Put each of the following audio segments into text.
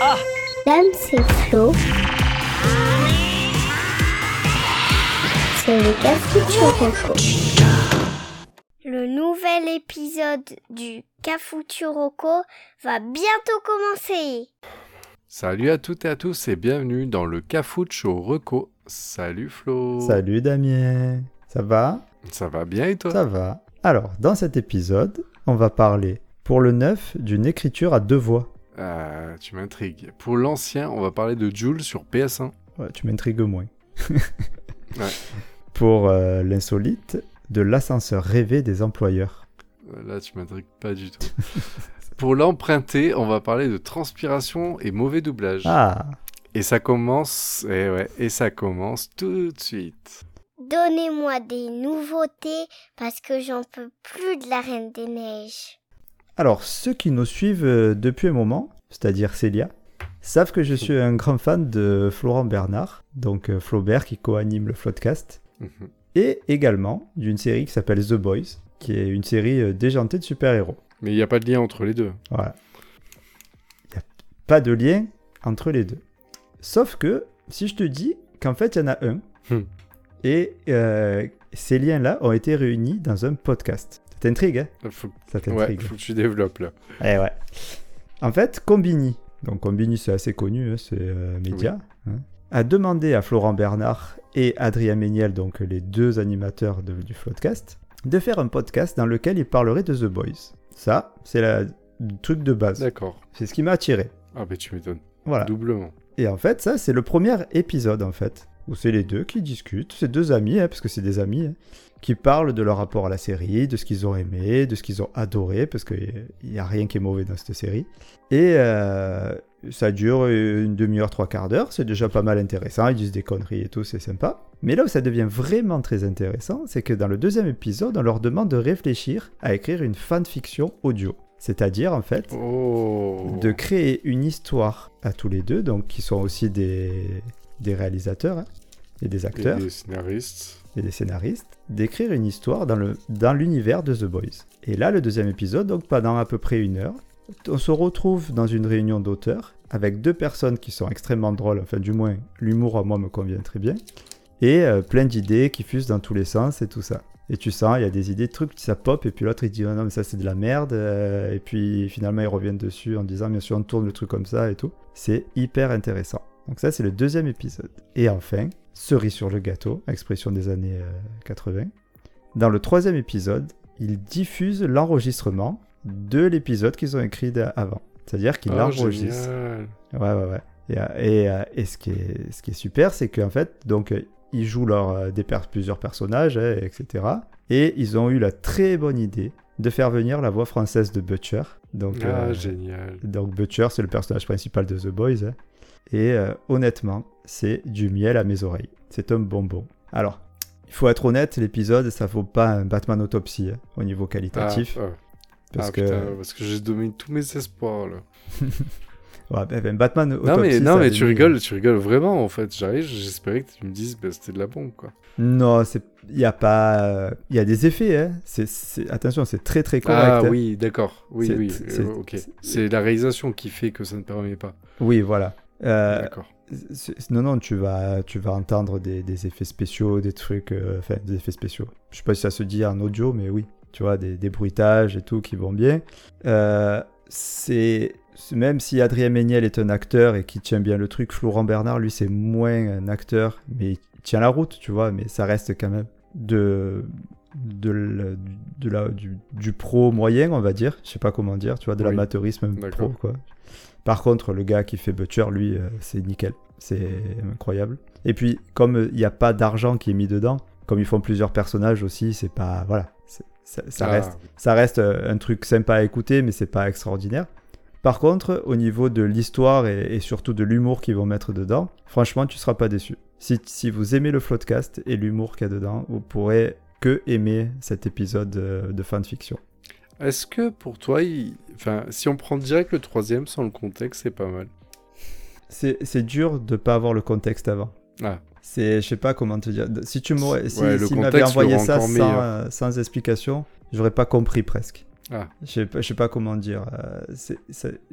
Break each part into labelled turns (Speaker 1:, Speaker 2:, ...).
Speaker 1: Ah
Speaker 2: Dame, c'est Flo. C'est le Cafuturoco. Le nouvel épisode du Cafuturoco va bientôt commencer.
Speaker 3: Salut à toutes et à tous et bienvenue dans le Cafucho Reco. Salut Flo.
Speaker 4: Salut Damien. Ça va?
Speaker 3: Ça va bien et toi?
Speaker 4: Ça va. Alors, dans cet épisode, on va parler pour le neuf d'une écriture à deux voix.
Speaker 3: Ah, tu m'intrigues. Pour l'ancien, on va parler de Jules sur PS1.
Speaker 4: Ouais, tu m'intrigues moins.
Speaker 3: Ouais.
Speaker 4: Pour euh, l'insolite, de l'ascenseur rêvé des employeurs.
Speaker 3: Euh, Là, tu m'intrigues pas du tout. Pour l'emprunter, on va parler de transpiration et mauvais doublage.
Speaker 4: Ah,
Speaker 3: Et ça commence, et ouais, et ça commence tout de suite.
Speaker 2: Donnez-moi des nouveautés parce que j'en peux plus de la Reine des Neiges.
Speaker 4: Alors ceux qui nous suivent euh, depuis un moment, c'est-à-dire Célia, savent que je suis un grand fan de Florent Bernard, donc euh, Flaubert qui co-anime le Floodcast.
Speaker 3: Mhm.
Speaker 4: et également d'une série qui s'appelle The Boys, qui est une série euh, déjantée de super-héros.
Speaker 3: Mais il n'y a pas de lien entre les deux.
Speaker 4: Voilà. Il n'y a pas de lien entre les deux. Sauf que si je te dis qu'en fait il y en a un,
Speaker 3: Hmm.
Speaker 4: et euh, ces liens-là ont été réunis dans un podcast. Ça t'intrigue, hein
Speaker 3: Il faut...
Speaker 4: Ça
Speaker 3: Ouais,
Speaker 4: t'intrigue.
Speaker 3: faut que tu développes là.
Speaker 4: Eh ouais. En fait, Combini, donc Combini c'est assez connu, hein, c'est euh, média, hein, a demandé à Florent Bernard et Adrien Méniel, donc les deux animateurs de- du podcast, de faire un podcast dans lequel ils parleraient de The Boys. Ça, c'est la- le truc de base.
Speaker 3: D'accord.
Speaker 4: C'est ce qui m'a attiré.
Speaker 3: Ah, bah tu m'étonnes.
Speaker 4: Voilà.
Speaker 3: Doublement.
Speaker 4: Et en fait, ça, c'est le premier épisode, en fait, où c'est les deux qui discutent, c'est deux amis, hein, parce que c'est des amis, hein, qui parlent de leur rapport à la série, de ce qu'ils ont aimé, de ce qu'ils ont adoré, parce qu'il n'y a rien qui est mauvais dans cette série. Et euh, ça dure une demi-heure, trois quarts d'heure, c'est déjà pas mal intéressant, ils disent des conneries et tout, c'est sympa. Mais là où ça devient vraiment très intéressant, c'est que dans le deuxième épisode, on leur demande de réfléchir à écrire une fanfiction audio. C'est-à-dire, en fait,
Speaker 3: Oh.
Speaker 4: de créer une histoire à tous les deux, donc qui sont aussi des, des réalisateurs hein, et des
Speaker 3: Et
Speaker 4: acteurs
Speaker 3: des scénaristes.
Speaker 4: et des scénaristes, d'écrire une histoire dans le dans l'univers de The Boys. Et là, le deuxième épisode, donc pendant à peu près une heure, on se retrouve dans une réunion d'auteurs avec deux personnes qui sont extrêmement drôles, enfin du moins l'humour à moi me convient très bien, et euh, plein d'idées qui fusent dans tous les sens et tout ça. Et tu sens, il y a des idées, trucs, ça pop, et puis l'autre il dit oh non mais ça c'est de la merde, euh, et puis finalement ils reviennent dessus en disant bien sûr on tourne le truc comme ça et tout. C'est hyper intéressant. Donc ça c'est le deuxième épisode. Et enfin, cerise sur le gâteau, expression des années euh, 80. Dans le troisième épisode, ils diffusent l'enregistrement de l'épisode qu'ils ont écrit avant. C'est-à-dire qu'ils
Speaker 3: Oh,
Speaker 4: l'enregistrent.
Speaker 3: génial.
Speaker 4: Ouais, ouais, ouais. Et, euh, et, euh, et ce, qui est, ce qui est super, c'est qu'en fait, donc, euh, ils jouent leur, euh, des per- plusieurs personnages, hein, etc. Et ils ont eu la très bonne idée de faire venir la voix française de Butcher. Donc,
Speaker 3: Ah,
Speaker 4: euh,
Speaker 3: génial.
Speaker 4: donc Butcher, c'est le personnage principal de The Boys. hein. Et euh, honnêtement, c'est du miel à mes oreilles. C'est un bonbon. Alors, il faut être honnête, l'épisode, ça vaut pas un Batman Autopsy hein, au niveau qualitatif.
Speaker 3: Ah, ah.
Speaker 4: parce
Speaker 3: Ah,
Speaker 4: que
Speaker 3: putain, parce que j'ai dominé tous mes espoirs là.
Speaker 4: ouais, ben, ben, Batman Autopsy.
Speaker 3: Non mais, non, mais tu
Speaker 4: mis-
Speaker 3: rigoles, tu rigoles vraiment en fait. J'arrive, j'espérais que tu me dises bah, c'était de la bombe quoi.
Speaker 4: Non, il y a pas il y a des effets hein. Attention, c'est très très correct.
Speaker 3: ah
Speaker 4: hein.
Speaker 3: oui, d'accord. Oui, oui.
Speaker 4: c'est-
Speaker 3: euh,
Speaker 4: C'est
Speaker 3: la réalisation qui fait que ça ne permet pas.
Speaker 4: Oui, voilà. Euh,
Speaker 3: D'accord.
Speaker 4: non non, tu vas tu vas entendre des, des effets spéciaux, des trucs euh, enfin des effets spéciaux. Je sais pas si ça se dit en audio mais oui, tu vois des, des bruitages et tout qui vont bien. Euh, c'est même si Adrien Méniel est un acteur et qui tient bien le truc, Florent Bernard, lui, c'est moins un acteur, mais il tient la route, tu vois, mais ça reste quand même de, de, la- de la, du, du pro moyen, on va dire, je sais pas comment dire, tu vois, de
Speaker 3: Oui.
Speaker 4: l'amateurisme pro, quoi. Par contre, le gars qui fait Butcher, lui, euh, c'est nickel, c'est incroyable. Et puis, comme euh, il n'y a pas d'argent qui est mis dedans, comme ils font plusieurs personnages aussi, c'est pas, voilà, ça,
Speaker 3: Ah,
Speaker 4: reste ça reste euh, un truc sympa à écouter, mais c'est pas extraordinaire. Par contre, au niveau de l'histoire et, et surtout de l'humour qu'ils vont mettre dedans, franchement, tu seras pas déçu. Si, si vous aimez le Floodcast et l'humour qu'il y a dedans, vous pourrez que aimer cet épisode de fanfiction.
Speaker 3: Est-ce que pour toi, il- enfin, si on prend direct le troisième sans le contexte, c'est pas mal.
Speaker 4: C'est c'est dur de pas avoir le contexte avant.
Speaker 3: Ah,
Speaker 4: C'est, je sais pas comment te dire. Si tu si,
Speaker 3: Ouais, le
Speaker 4: envoyé ça sans, euh, sans explication, j'aurais pas compris presque.
Speaker 3: Ah.
Speaker 4: Je sais sais pas comment dire. euh,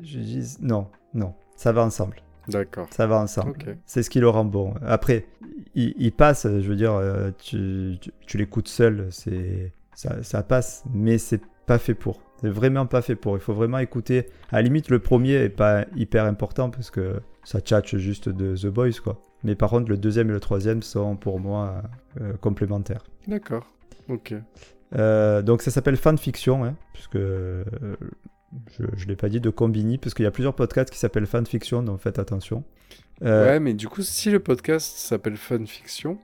Speaker 4: je dis non, non. ça va ensemble.
Speaker 3: D'accord.
Speaker 4: Ça va ensemble. C'est ce qui le rend bon. Après, il, il passe, je veux dire, euh, tu, tu, tu l'écoutes seul, c'est ça, ça passe, mais c'est pas fait pour. C'est vraiment pas fait pour. Il faut vraiment écouter. À la limite, le premier est pas hyper important parce que ça tchatche juste de The Boys, quoi. Mais par contre, le deuxième et le troisième sont pour moi euh, complémentaires.
Speaker 3: D'accord. Ok.
Speaker 4: Euh, donc ça s'appelle fanfiction, hein, puisque euh, je ne l'ai pas dit de Combini, parce qu'il y a plusieurs podcasts qui s'appellent fanfiction, donc faites attention. Euh,
Speaker 3: Ouais, mais du coup, si le podcast s'appelle Fanfiction,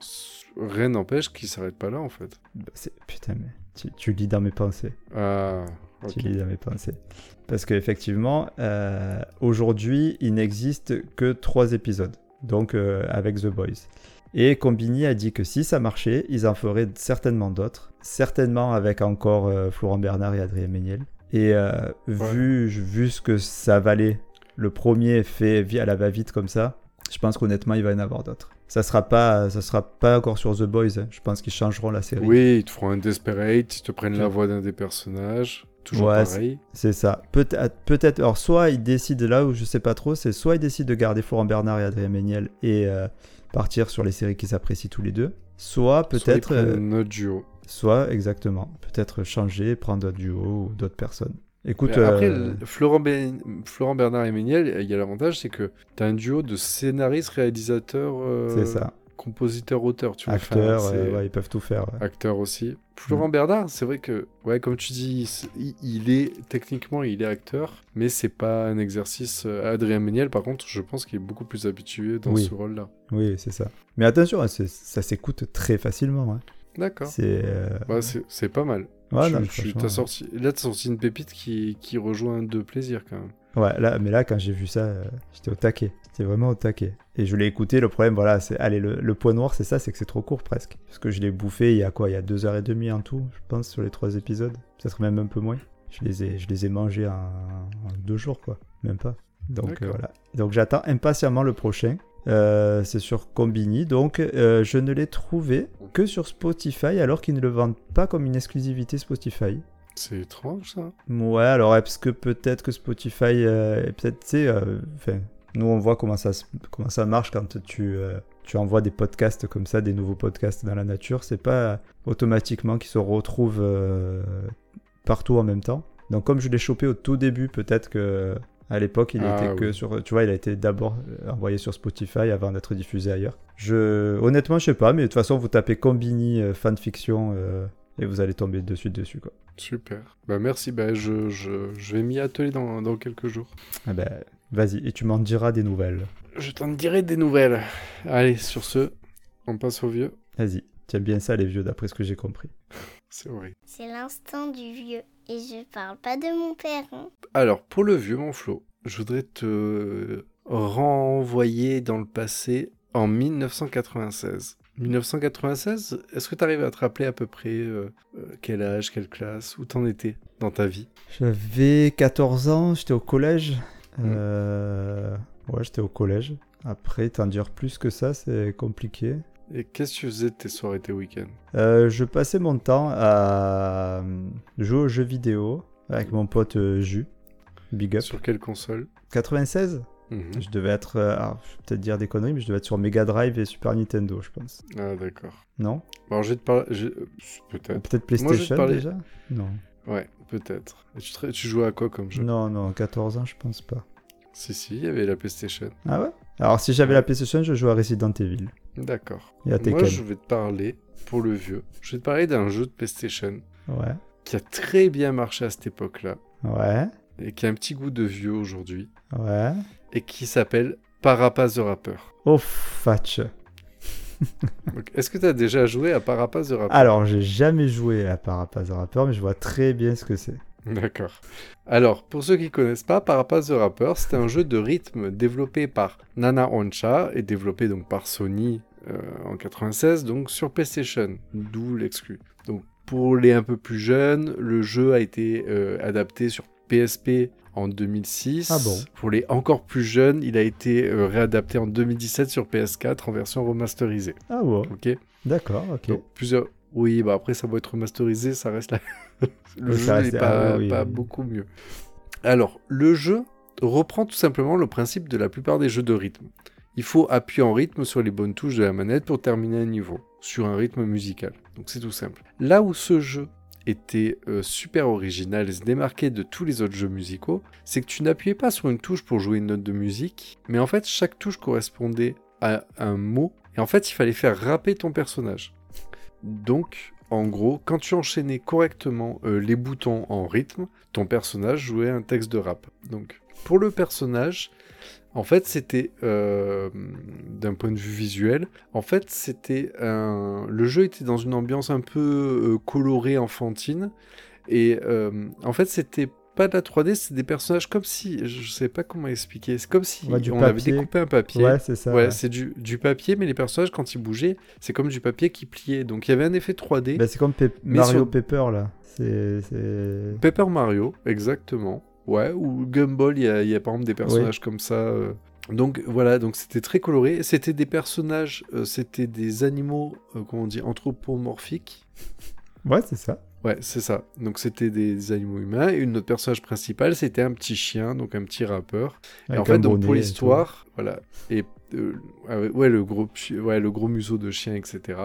Speaker 3: s- rien n'empêche qu'il s'arrête pas là, en fait.
Speaker 4: Bah, Putain, mais tu, tu lis dans mes pensées.
Speaker 3: Ah.
Speaker 4: Tu lis dans mes pensées. Parce qu'effectivement, euh, aujourd'hui, il n'existe que trois épisodes, donc euh, avec The Boys. Et Combini a dit que si ça marchait, ils en feraient certainement d'autres, certainement avec encore euh, Florent Bernard et Adrien Méniel. Et vu, vu ce que ça valait, le premier fait à la va-vite comme ça, je pense qu'honnêtement, il va y en avoir d'autres. Ça sera pas, ça sera pas encore sur The Boys. hein. Je pense qu'ils changeront la série.
Speaker 3: Oui, ils te feront un Desperate, ils te prennent la voix d'un des personnages. Toujours
Speaker 4: Ouais,
Speaker 3: pareil.
Speaker 4: C'est ça. Peut-être, peut-être. Alors, soit ils décident là où je sais pas trop, c'est soit ils décident de garder Florent Bernard et Adrien Méniel et euh, partir sur les séries qu'ils apprécient tous les deux. Soit
Speaker 3: Soit ils
Speaker 4: peut-être, euh,
Speaker 3: notre duo.
Speaker 4: soit exactement, peut-être changer, prendre un duo ou d'autres personnes. Écoute,
Speaker 3: Après,
Speaker 4: euh,
Speaker 3: Florent, Ben- Florent Bernard et Méniel, il y a l'avantage, c'est que tu as un duo de scénaristes, réalisateurs, euh,
Speaker 4: ça.
Speaker 3: compositeurs, auteurs. Tu vois.
Speaker 4: Acteurs, euh, ouais, ils peuvent tout faire. ouais.
Speaker 3: Acteur aussi. Florent Bernard, c'est vrai que, ouais, comme tu dis, il, il est techniquement, il est acteur, mais c'est pas un exercice. euh, Adrien Méniel, par contre, je pense qu'il est beaucoup plus habitué dans
Speaker 4: Oui.
Speaker 3: ce rôle-là.
Speaker 4: Oui, c'est ça. Mais attention, hein, ça s'écoute très facilement. hein.
Speaker 3: D'accord. Bah, c'est pas mal.
Speaker 4: Ouais,
Speaker 3: Tu-
Speaker 4: non,
Speaker 3: tu-
Speaker 4: franchement,
Speaker 3: t'as sorti, là, t'as sorti une pépite qui, qui rejoint deux plaisirs quand même.
Speaker 4: Ouais, là, mais là, quand j'ai vu ça, euh, j'étais au taquet. J'étais vraiment au taquet. Et je l'ai écouté. Le problème, voilà, c'est. Allez, le, le point noir, c'est ça, c'est que c'est trop court presque. Parce que je l'ai bouffé il y a quoi Il y a deux heures et demie en tout, je pense, sur les trois épisodes. Peut-être même un peu moins. Je les ai, je les ai mangés en, en deux jours, quoi. Même pas. Donc euh, voilà. Donc j'attends impatiemment le prochain. Euh, c'est sur Combini. Donc euh, je ne l'ai trouvé que sur Spotify alors qu'ils ne le vendent pas comme une exclusivité Spotify.
Speaker 3: C'est étrange ça.
Speaker 4: Ouais, alors est-ce que peut-être que Spotify, euh, peut-être, tu sais, euh, nous on voit comment ça, comment ça marche quand tu, tu envoies des podcasts comme ça, des nouveaux podcasts dans la nature, c'est pas automatiquement qu'ils se retrouvent partout en même temps. Donc comme je l'ai chopé au tout début, peut-être que à l'époque il
Speaker 3: Ah,
Speaker 4: était que sur, tu vois, il a été d'abord envoyé sur Spotify avant d'être diffusé ailleurs. Je, honnêtement, je sais pas, mais de toute façon vous tapez Combini euh, fanfiction euh, et vous allez tomber de suite dessus quoi.
Speaker 3: Super. Bah merci. Bah je, je, je vais m'y atteler dans, dans quelques jours.
Speaker 4: Ah ben, vas-y, et tu m'en diras des nouvelles.
Speaker 3: Je t'en dirai des nouvelles. Allez, sur ce, on passe au vieux.
Speaker 4: Vas-y, tiens bien ça les vieux, d'après ce que j'ai compris.
Speaker 3: C'est vrai.
Speaker 2: C'est l'instant du vieux. Et je parle pas de mon père. hein.
Speaker 3: Alors, pour le vieux, mon Flo, je voudrais te renvoyer dans le passé en 1996. 1996, est-ce que tu arrives à te rappeler à peu près euh, euh, quel âge, quelle classe, où t'en étais dans ta vie?
Speaker 4: J'avais 14 ans, j'étais au collège.
Speaker 3: Mm.
Speaker 4: Euh, Ouais, j'étais au collège. Après, t'en dire plus que ça, c'est compliqué.
Speaker 3: Et qu'est-ce que tu faisais de tes soirées, tes week-ends?
Speaker 4: Euh, je passais mon temps à euh, jouer aux jeux vidéo avec mon pote euh, Jus. Big up.
Speaker 3: Sur quelle console?
Speaker 4: 96
Speaker 3: Mhm.
Speaker 4: Je devais être. euh, alors, je vais peut-être dire des conneries, mais je devais être sur Mega Drive et Super Nintendo, je pense.
Speaker 3: Ah, d'accord.
Speaker 4: Non?
Speaker 3: Bon, alors, je vais te parler. je-
Speaker 4: Ou
Speaker 3: Peut-être.
Speaker 4: Peut-être PlayStation déjà? Non.
Speaker 3: Ouais, peut-être. Tu, tu jouais à quoi comme jeu?
Speaker 4: Non, non, 14 ans, je pense pas.
Speaker 3: Si, si, il y avait la PlayStation.
Speaker 4: Ah ouais? Alors, si j'avais la PlayStation, je jouais à Resident Evil.
Speaker 3: D'accord. Moi, je vais te parler, pour le vieux, je vais te parler d'un jeu de PlayStation
Speaker 4: Ouais.
Speaker 3: qui a très bien marché à cette époque-là
Speaker 4: Ouais.
Speaker 3: et qui a un petit goût de vieux aujourd'hui
Speaker 4: Ouais.
Speaker 3: et qui s'appelle Parapaz the Rapper.
Speaker 4: Oh, fatch.
Speaker 3: Est-ce que tu as déjà joué à Parapaz the Rapper?
Speaker 4: Alors, j'ai jamais joué à Parapaz the Rapper, mais je vois très bien ce que c'est.
Speaker 3: D'accord. Alors, pour ceux qui connaissent pas, Parapaz the Rapper, c'est un jeu de rythme développé par Nana Oncha et développé donc par Sony en 96, donc sur PlayStation, d'où l'exclu. Donc, pour les un peu plus jeunes, le jeu a été euh, adapté sur PSP en 2006.
Speaker 4: Ah bon?
Speaker 3: Pour les encore plus jeunes, il a été euh, réadapté en 2017 sur PS4 en version remasterisée.
Speaker 4: Ah ouais.
Speaker 3: Ok.
Speaker 4: D'accord, ok.
Speaker 3: Donc plusieurs. Oui, bah après ça va être remasterisé, ça reste là. le
Speaker 4: Oui,
Speaker 3: jeu n'est pas,
Speaker 4: ah oui,
Speaker 3: pas
Speaker 4: oui.
Speaker 3: beaucoup mieux. Alors le jeu, reprend tout simplement le principe de la plupart des jeux de rythme. Il faut appuyer en rythme sur les bonnes touches de la manette pour terminer un niveau, sur un rythme musical. Donc c'est tout simple. Là où ce jeu était euh, super original et se démarquait de tous les autres jeux musicaux, c'est que tu n'appuyais pas sur une touche pour jouer une note de musique, mais en fait chaque touche correspondait à un mot, et en fait il fallait faire rapper ton personnage. Donc en gros, quand tu enchaînais correctement euh, les boutons en rythme, ton personnage jouait un texte de rap. Donc pour le personnage, en fait, c'était euh, d'un point de vue visuel. En fait, c'était un. Le jeu était dans une ambiance un peu euh, colorée, enfantine. Et euh, en fait, c'était pas de la 3D, c'est des personnages comme si. Je sais pas comment expliquer. C'est comme si
Speaker 4: Ouais,
Speaker 3: on avait découpé un papier.
Speaker 4: Ouais, c'est ça.
Speaker 3: Ouais,
Speaker 4: ouais.
Speaker 3: c'est du, du papier, mais les personnages, quand ils bougeaient, c'est comme du papier qui pliait. Donc il y avait un effet 3D.
Speaker 4: Bah, c'est comme Pe- Mario
Speaker 3: sur-
Speaker 4: Paper là. C'est.
Speaker 3: Paper Mario, exactement. Ouais, ou Gumball, il y a, il y a par exemple des personnages comme ça. euh. Donc voilà, donc c'était très coloré. C'était des personnages, euh, c'était des animaux, euh, comment on dit, anthropomorphiques.
Speaker 4: Ouais, c'est ça.
Speaker 3: Ouais, c'est ça. Donc c'était des, des animaux humains. Et notre personnage principal, c'était un petit chien, donc un petit rappeur. Et en fait, donc pour l'histoire, voilà. Et euh, ah ouais, le gros, ouais, le gros museau de chien, etc.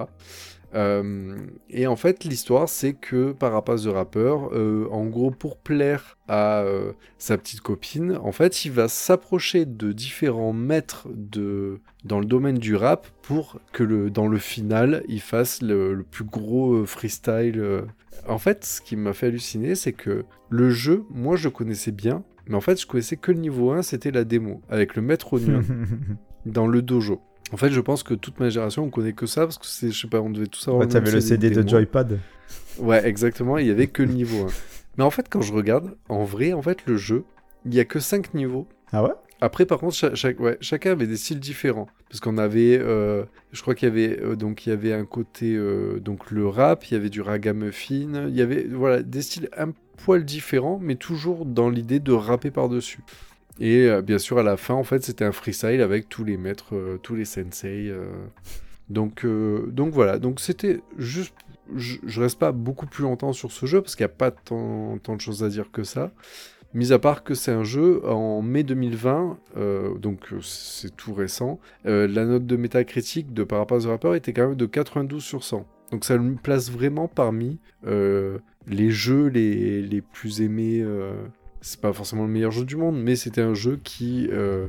Speaker 3: Euh, et en fait, l'histoire, c'est que Parapace de rappeur, euh, en gros, pour plaire à euh, sa petite copine, en fait, il va s'approcher de différents maîtres de dans le domaine du rap pour que le dans le final, il fasse le, le plus gros freestyle. En fait, ce qui m'a fait halluciner, c'est que le jeu, moi, je connaissais bien, mais en fait, je connaissais que le niveau 1, c'était la démo, avec le maître Onion dans le dojo. En fait, je pense que toute ma génération, on connaît que ça, parce que c'est, je sais pas, on devait tous avoir
Speaker 4: Ouais, T'avais le CD de. Joypad.
Speaker 3: Ouais, exactement, il y avait que le niveau 1. Mais en fait, quand je regarde, en vrai, en fait, le jeu, il y a que 5 niveaux.
Speaker 4: Ah ouais?
Speaker 3: Après, par contre, cha- chaque, ouais, chacun avait des styles différents. Parce qu'on avait, euh, je crois qu'il y avait, euh, donc il y avait un côté, euh, donc le rap, il y avait du ragamuffin, il y avait, voilà, des styles un poil différents, mais toujours dans l'idée de rapper par-dessus. Et euh, bien sûr, à la fin, en fait, c'était un freestyle avec tous les maîtres, euh, tous les sensei. euh. Donc, donc voilà, donc c'était juste, je, je reste pas beaucoup plus longtemps sur ce jeu parce qu'il n'y a pas tant, de choses à dire que ça. Mis à part que c'est un jeu en mai 2020, euh, donc c'est tout récent, la note de métacritique de Parapace the Rapper était quand même de 92 sur 100. Donc ça le place vraiment parmi les jeux les, les plus aimés. C'est pas forcément le meilleur jeu du monde, mais c'était un jeu qui euh,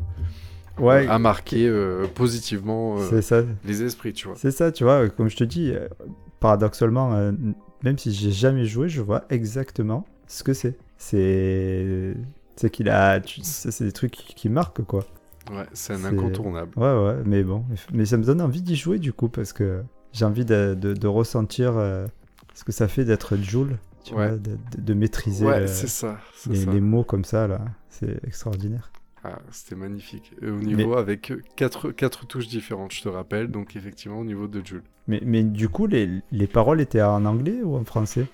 Speaker 4: Ouais,
Speaker 3: a marqué euh, positivement euh,
Speaker 4: ça.
Speaker 3: les esprits, tu vois.
Speaker 4: C'est ça, tu vois, comme je te dis, paradoxalement, même si j'ai jamais joué, je vois exactement ce que c'est. C'est. C'est qu'il a. C'est des trucs qui marquent, quoi.
Speaker 3: Ouais, c'est un incontournable.
Speaker 4: Ouais, ouais, mais bon. Mais ça me donne envie d'y jouer, du coup, parce que j'ai envie de, de- de ressentir ce que ça fait d'être Joule, tu
Speaker 3: Ouais.
Speaker 4: vois, de, de- de maîtriser
Speaker 3: Ouais,
Speaker 4: le-
Speaker 3: c'est ça. c'est
Speaker 4: les,
Speaker 3: ça.
Speaker 4: les mots comme ça, là. C'est extraordinaire.
Speaker 3: Ah, c'était magnifique. Et au niveau avec quatre, quatre touches différentes, je te rappelle. Donc effectivement, au niveau de Jules.
Speaker 4: Mais, mais du coup, les, les paroles étaient en anglais ou en français?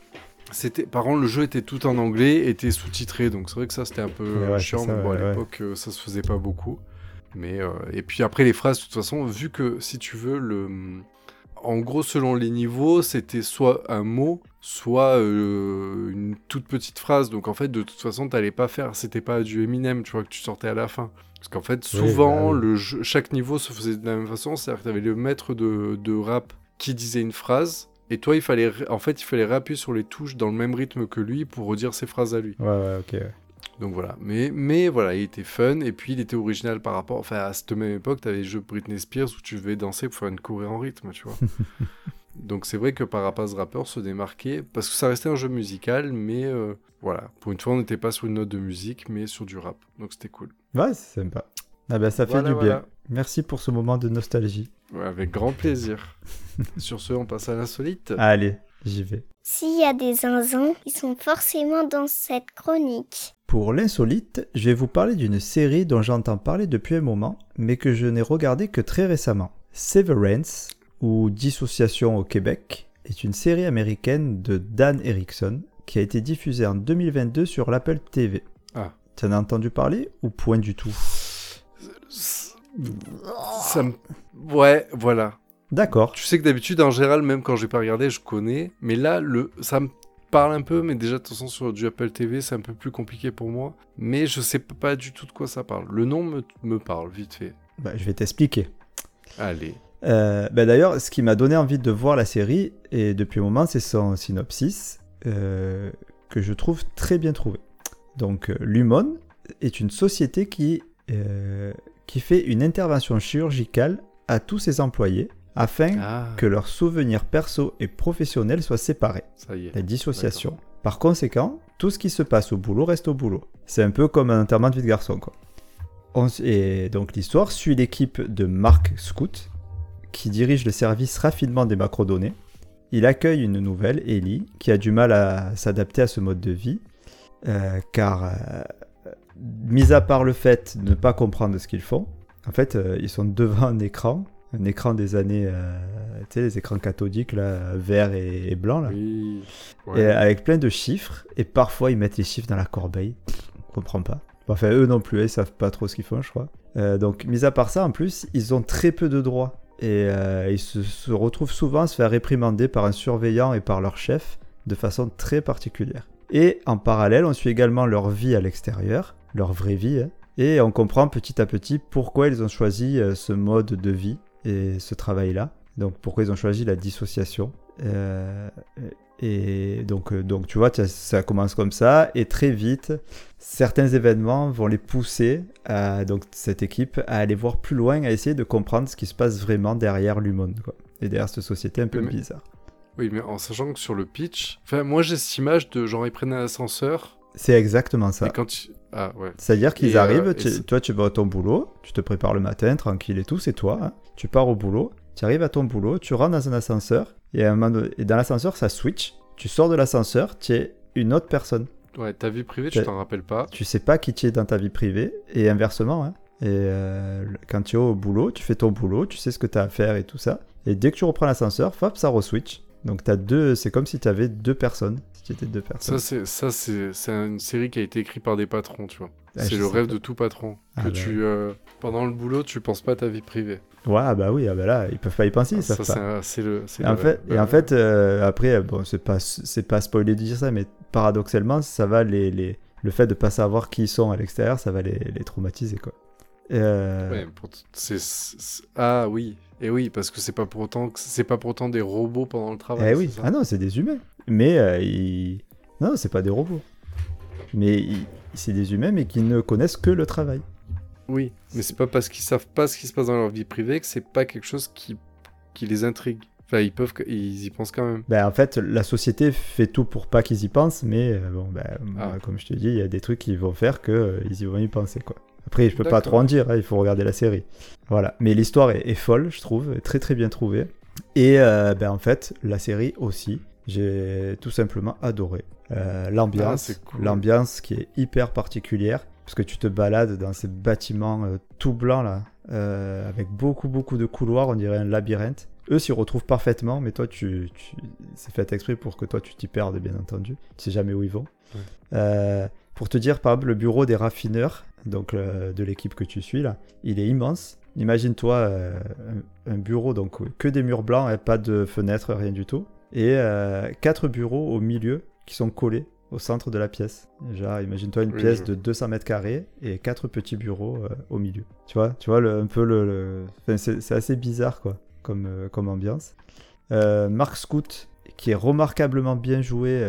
Speaker 3: C'était, par contre, le jeu était tout en anglais, était sous-titré, donc c'est vrai que ça c'était un peu
Speaker 4: Ouais,
Speaker 3: chiant.
Speaker 4: ça,
Speaker 3: mais bon, à l'époque, euh, ça se faisait pas beaucoup. Mais euh, et puis après les phrases, de toute façon, vu que si tu veux le, en gros selon les niveaux, c'était soit un mot, soit euh, une toute petite phrase. Donc en fait, de toute façon, t'allais pas faire, c'était pas du Eminem, tu vois, que tu sortais à la fin. Parce qu'en fait,
Speaker 4: Oui,
Speaker 3: souvent,
Speaker 4: bah oui.
Speaker 3: le jeu- chaque niveau se faisait de la même façon, c'est-à-dire que t'avais le maître de, de rap qui disait une phrase. Et toi, il fallait, en fait, il fallait réappuyer sur les touches dans le même rythme que lui pour redire ses phrases à lui.
Speaker 4: Ouais, ouais, ok. ouais.
Speaker 3: Donc voilà. Mais, mais voilà, il était fun et puis il était original par rapport. Enfin, à cette même époque, t'avais les jeux Britney Spears où tu devais danser pour faire une choré en rythme, tu vois. Donc c'est vrai que Parapace Rapper se démarquait parce que ça restait un jeu musical, mais euh, voilà. Pour une fois, on n'était pas sur une note de musique, mais sur du rap. Donc c'était cool.
Speaker 4: Ouais, c'est sympa. Ah bah ça fait
Speaker 3: Voilà,
Speaker 4: du bien.
Speaker 3: voilà.
Speaker 4: Merci pour ce moment de nostalgie.
Speaker 3: Ouais, avec grand plaisir. sur ce, on passe à l'insolite.
Speaker 4: Allez, j'y vais.
Speaker 2: S'il y a des zinzins, ils sont forcément dans cette chronique.
Speaker 4: Pour l'insolite, je vais vous parler d'une série dont j'entends parler depuis un moment, mais que je n'ai regardé que très récemment. Severance, ou Dissociation au Québec, est une série américaine de Dan Erickson qui a été diffusée en 2022 sur l'Apple TV.
Speaker 3: Ah.
Speaker 4: Tu en as entendu parler ou point du tout?
Speaker 3: Ça me... Ouais, voilà.
Speaker 4: D'accord.
Speaker 3: Tu sais que d'habitude, en général, même quand j'ai pas regardé, je connais. Mais là, le... ça me parle un peu, mais déjà, de toute façon, sur du Apple TV, c'est un peu plus compliqué pour moi. Mais je sais pas du tout de quoi ça parle. Le nom me, me parle, vite fait.
Speaker 4: Bah, je vais t'expliquer.
Speaker 3: Allez.
Speaker 4: Euh, bah, D'ailleurs, ce qui m'a donné envie de voir la série, et depuis un moment, c'est son synopsis, euh, que je trouve très bien trouvé. Donc, euh, Lumon est une société qui, euh, qui fait une intervention chirurgicale à tous ses employés afin
Speaker 3: Ah,
Speaker 4: que leurs souvenirs perso et professionnels soient séparés.
Speaker 3: ça y est.
Speaker 4: La dissociation. Par conséquent, tout ce qui se passe au boulot reste au boulot. C'est un peu comme un enterrement de vie de garçon, quoi. On et donc l'histoire suit l'équipe de Mark Scout, qui dirige le service raffinement des macrodonnées. Il accueille une nouvelle, Ellie, qui a du mal à s'adapter à ce mode de vie, euh, car, euh, mis à part le fait de ne pas comprendre ce qu'ils font, en fait, euh, ils sont devant un écran, un écran des années, euh, tu sais, les écrans cathodiques, là, vert et, et blanc, là.
Speaker 3: Oui.
Speaker 4: Et avec plein de chiffres, et parfois ils mettent les chiffres dans la corbeille. On comprend pas. Enfin, eux non plus, ils savent pas trop ce qu'ils font, je crois. Euh, donc, mis à part ça, en plus, ils ont très peu de droits. Et euh, ils se, se retrouvent souvent à se faire réprimander par un surveillant et par leur chef de façon très particulière. Et en parallèle, on suit également leur vie à l'extérieur, leur vraie vie, hein. et on comprend petit à petit pourquoi ils ont choisi euh, ce mode de vie et ce travail-là. Donc pourquoi ils ont choisi la dissociation. Euh, et donc, euh, donc tu vois, ça- commence comme ça, et très vite, certains événements vont les pousser, à, donc cette équipe, à aller voir plus loin, à essayer de comprendre ce qui se passe vraiment derrière Lumon, quoi. Et derrière cette société un peu
Speaker 3: Mais-
Speaker 4: bizarre.
Speaker 3: Oui, mais en sachant que sur le pitch, enfin, moi j'ai cette image de genre ils prennent un ascenseur
Speaker 4: C'est exactement ça.
Speaker 3: et quand. Ah ouais.
Speaker 4: C'est-à-dire qu'ils
Speaker 3: euh,
Speaker 4: arrivent, tu- toi tu vas à ton boulot, tu te prépares le matin, tranquille et tout, c'est toi. hein. Tu pars au boulot, tu arrives à ton boulot, tu rentres dans un ascenseur, et, à un moment donné- et dans l'ascenseur ça switch. Tu sors de l'ascenseur, tu es une autre personne.
Speaker 3: Ouais, ta vie privée, tu t'en rappelles pas.
Speaker 4: Tu sais pas qui tu es dans ta vie privée, et inversement. hein. Et euh, quand tu es au boulot, tu fais ton boulot, tu sais ce que tu as à faire et tout ça. Et dès que tu reprends l'ascenseur, hop, ça re-switch. Donc t'as deux, c'est comme si tu avais deux personnes. Tu étais deux personnes.
Speaker 3: Ça, c'est une série qui a été écrite par des patrons, tu vois.
Speaker 4: Ah,
Speaker 3: c'est le rêve
Speaker 4: pas.
Speaker 3: de tout patron.
Speaker 4: Ah
Speaker 3: que
Speaker 4: bah
Speaker 3: tu, euh, pendant le boulot, tu penses pas à ta vie privée.
Speaker 4: Ouais, ah bah oui, ah bah là, ils peuvent pas y penser,
Speaker 3: Ah, ça, c'est le.
Speaker 4: Et en fait, et en fait euh, après, bon, c'est pas, pas spoilé de dire ça, mais paradoxalement, ça va les, les, le fait de pas savoir qui ils sont à l'extérieur, ça va les, les traumatiser, quoi. Euh,
Speaker 3: ouais, pour Ah oui, et oui, parce que c'est pas pour autant que c'est pas pour autant des robots pendant le travail.
Speaker 4: eh oui, ah non, c'est des humains. Mais euh, ils... non, c'est pas des robots. Mais ils- c'est des humains, mais qui ne connaissent que le travail.
Speaker 3: Oui, mais c'est pas parce qu'ils savent pas ce qui se passe dans leur vie privée que c'est pas quelque chose qui, qui les intrigue. Enfin, ils peuvent, ils y pensent quand même.
Speaker 4: Ben, en fait, la société fait tout pour pas qu'ils y pensent, mais euh, bon, ben,
Speaker 3: Ah.
Speaker 4: comme je te dis, il y a des trucs qu'ils vont faire que euh, ils y vont y penser, quoi. Après, je peux pas trop en dire, hein, il faut regarder la série. Voilà. Mais l'histoire est, est folle, je trouve, très très bien trouvée. Et euh, ben, en fait, la série aussi, j'ai tout simplement adoré. Euh,
Speaker 3: Ah,
Speaker 4: l'ambiance,
Speaker 3: cool.
Speaker 4: l'ambiance qui est hyper particulière, parce que tu te balades dans ces bâtiments euh, tout blancs là, euh, avec beaucoup beaucoup de couloirs, on dirait un labyrinthe. Eux s'y retrouvent parfaitement, mais toi, tu, tu... c'est fait exprès pour que toi tu t'y perdes, bien entendu. Tu sais jamais où ils vont.
Speaker 3: Ouais.
Speaker 4: Pour te dire, par exemple, le bureau des raffineurs, donc de l'équipe que tu suis là, il est immense. Imagine-toi un, bureau, donc que des murs blancs et pas de fenêtres, rien du tout. Et euh, quatre bureaux au milieu qui sont collés au centre de la pièce. Genre, imagine-toi une
Speaker 3: Oui,
Speaker 4: pièce
Speaker 3: je-
Speaker 4: de 200 mètres carrés et quatre petits bureaux euh, au milieu. Tu vois, tu vois le- un peu le. le- enfin, c'est assez bizarre quoi, comme, euh, comme ambiance. Euh, Mark Scout, qui est remarquablement bien joué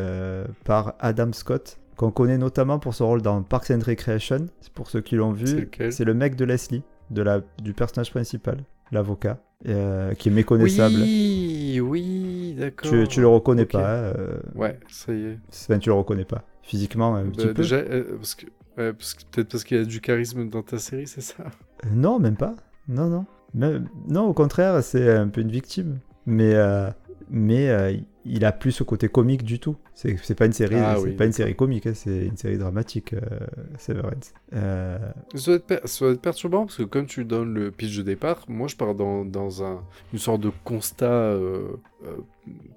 Speaker 4: par Adam Scott, qu'on connaît notamment pour son rôle dans Parks and Recreation. Pour ceux qui l'ont vu. C'est le mec de Leslie, de la, du personnage principal, l'avocat, euh, qui est méconnaissable.
Speaker 3: Oui, oui, d'accord.
Speaker 4: Tu, tu le reconnais pas. euh,
Speaker 3: Ouais, ça y est.
Speaker 4: Enfin, tu le reconnais pas. Physiquement, un
Speaker 3: Bah,
Speaker 4: petit peu.
Speaker 3: déjà, euh, parce que, ouais, parce que- peut-être parce qu'il y a du charisme dans ta série, c'est ça?
Speaker 4: Non, même pas. Non, non. Même- non, au contraire, c'est un peu une victime. Mais, mais euh, il a plus ce côté comique du tout. C'est c'est pas une série,
Speaker 3: Ah
Speaker 4: c'est
Speaker 3: oui,
Speaker 4: pas une série comique, hein, c'est une série dramatique, euh, Severance. Euh,
Speaker 3: Ça doit, être per- ça doit être perturbant parce que comme tu donnes le pitch de départ, moi je pars dans, dans un, une sorte de constat euh, euh,